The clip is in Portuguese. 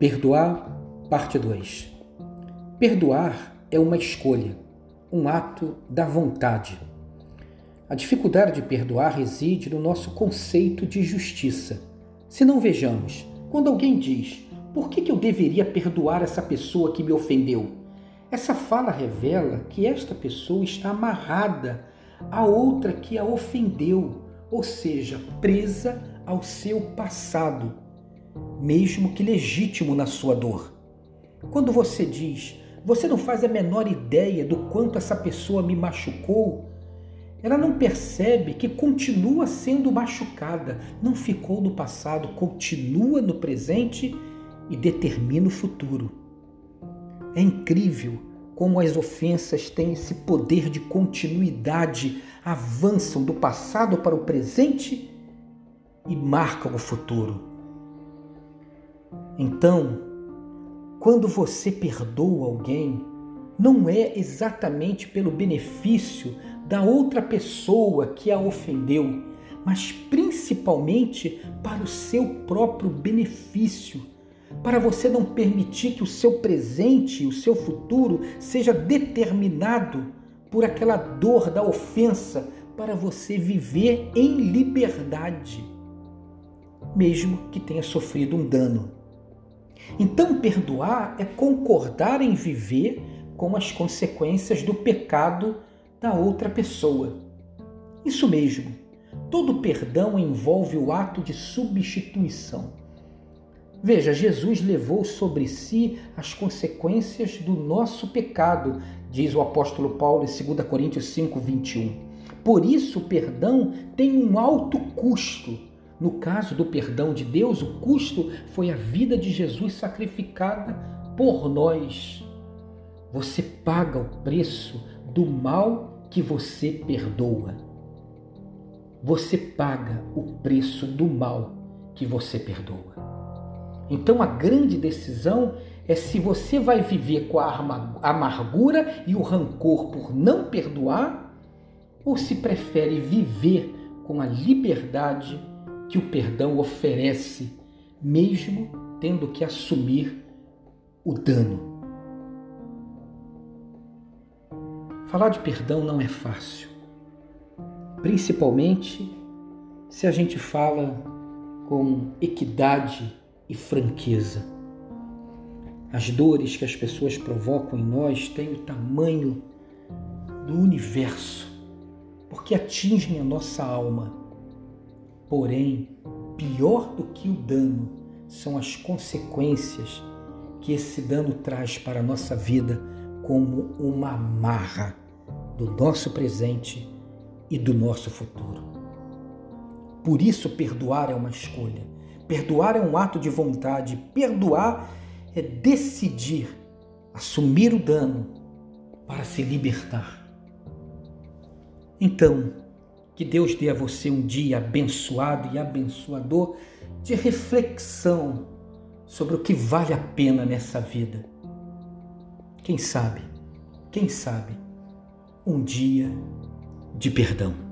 Perdoar, parte 2. Perdoar é uma escolha, um ato da vontade. A dificuldade de perdoar reside no nosso conceito de justiça. Se não vejamos, quando alguém diz: Por que, que eu deveria perdoar essa pessoa que me ofendeu? Essa fala revela que esta pessoa está amarrada à outra que a ofendeu, ou seja, presa ao seu passado, mesmo que legítimo na sua dor. Quando você diz, você não faz a menor ideia do quanto essa pessoa me machucou, ela não percebe que continua sendo machucada, não ficou no passado, continua no presente e determina o futuro. É incrível como as ofensas têm esse poder de continuidade, avançam do passado para o presente e marcam o futuro. Então, quando você perdoa alguém, não é exatamente pelo benefício da outra pessoa que a ofendeu, mas principalmente para o seu próprio benefício, para você não permitir que o seu presente e o seu futuro seja determinado por aquela dor da ofensa, para você viver em liberdade, mesmo que tenha sofrido um dano. Então, perdoar é concordar em viver com as consequências do pecado da outra pessoa. Isso mesmo, todo perdão envolve o ato de substituição. Veja, Jesus levou sobre si as consequências do nosso pecado, diz o apóstolo Paulo em 2 Coríntios 5, 21. Por isso, o perdão tem um alto custo no caso do perdão de Deus, o custo foi a vida de Jesus sacrificada por nós. Você paga o preço do mal que você perdoa. Você paga o preço do mal que você perdoa. Então a grande decisão é se você vai viver com a amargura e o rancor por não perdoar ou se prefere viver com a liberdade que o perdão oferece, mesmo tendo que assumir o dano. Falar de perdão não é fácil, principalmente se a gente fala com equidade e franqueza. As dores que as pessoas provocam em nós têm o tamanho do universo, porque atingem a nossa alma Porém, pior do que o dano são as consequências que esse dano traz para a nossa vida como uma amarra do nosso presente e do nosso futuro. Por isso, perdoar é uma escolha. Perdoar é um ato de vontade. Perdoar é decidir assumir o dano para se libertar. Então, que Deus dê a você um dia abençoado e abençoador de reflexão sobre o que vale a pena nessa vida. Quem sabe, quem sabe, um dia de perdão.